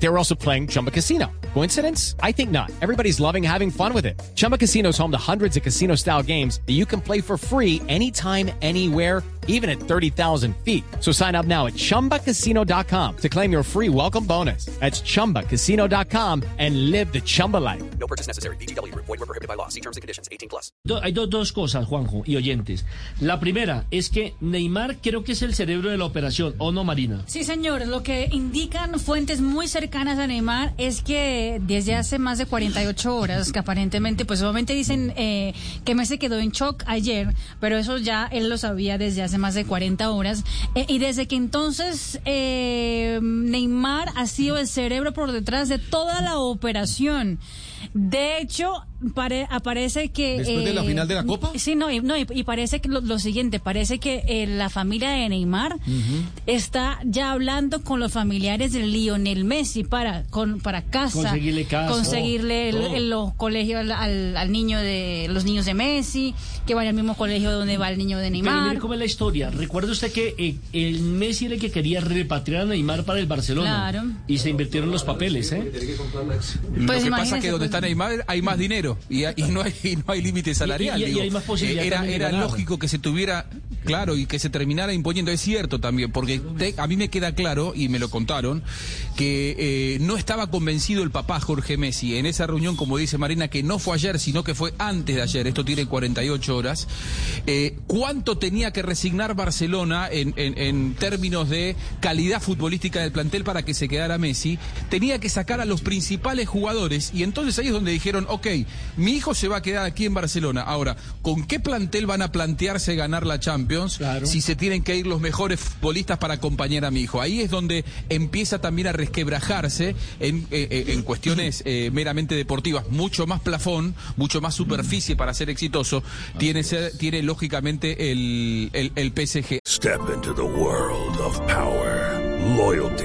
They were also playing Chumba Casino. Coincidence? I think not. Everybody's loving having fun with it. Chumba Casino is home to hundreds of casino style games that you can play for free anytime, anywhere, even at 30,000 feet. So sign up now at chumbacasino.com to claim your free welcome bonus. That's chumbacasino.com and live the Chumba life. No purchase necessary. BGW. Void were prohibited by law. See terms and conditions. 18 plus. Hay do- dos cosas, Juanjo y oyentes. La primera es que Neymar creo que es el cerebro de la operación, ¿o no, Marina? Sí, señor. Lo que indican fuentes muy cercanas a Neymar es que desde hace más de 48 horas, que aparentemente, pues obviamente dicen eh, que Messi quedó en shock ayer, pero eso ya él lo sabía desde hace más de 40 horas. Eh, y desde que entonces eh, Neymar ha sido el cerebro por detrás de toda la operación. De hecho, pare- aparece que... ¿Después de la eh, final de la Copa? Sí, no, y, no, y, y parece que lo, lo siguiente, parece que eh, la familia de Neymar está ya hablando con los familiares de Lionel Messi para con para casa, Conseguirle casa, conseguirle el- todo. el- los colegios al, al- al niño de los niños de Messi, que vaya al mismo colegio donde va el niño de Pero Neymar. mire cómo es la historia. Recuerde usted que eh, el Messi era el que quería repatriar a Neymar para el Barcelona. Claro. Y se invirtieron los papeles, ¿eh? Lo Pues que pasa es que donde pues. está Neymar hay más dinero y, y no hay y no hay límite salarial. Y- y- y digo. hay más posibilidad Eh, Era, lógico que se tuviera claro y que se terminara imponiendo. Es cierto también, porque a mí me queda claro, y me lo contaron, que eh, no estaba convencido el papá Jorge Messi en esa reunión, como dice Marina, que no fue ayer, sino que fue antes de ayer. Esto tiene 48 horas. Eh, ¿Cuánto tenía que resignar Barcelona en, en- en términos de calidad futbolística del plantel para que se quedara Messi? Tenía que sacar a los principales jugadores y entonces ahí es donde dijeron, ok, mi hijo se va a quedar aquí en Barcelona. Ahora, ¿con qué plantel van a plantearse ganar la Champions Claro. si se tienen que ir los mejores futbolistas para acompañar a mi hijo? Ahí es donde empieza también a resquebrajarse en, eh, eh, en cuestiones eh, meramente deportivas. Mucho más plafón, mucho más superficie para ser exitoso, tiene, ser- tiene lógicamente el, el, el PSG. Step into the world of power, loyalty,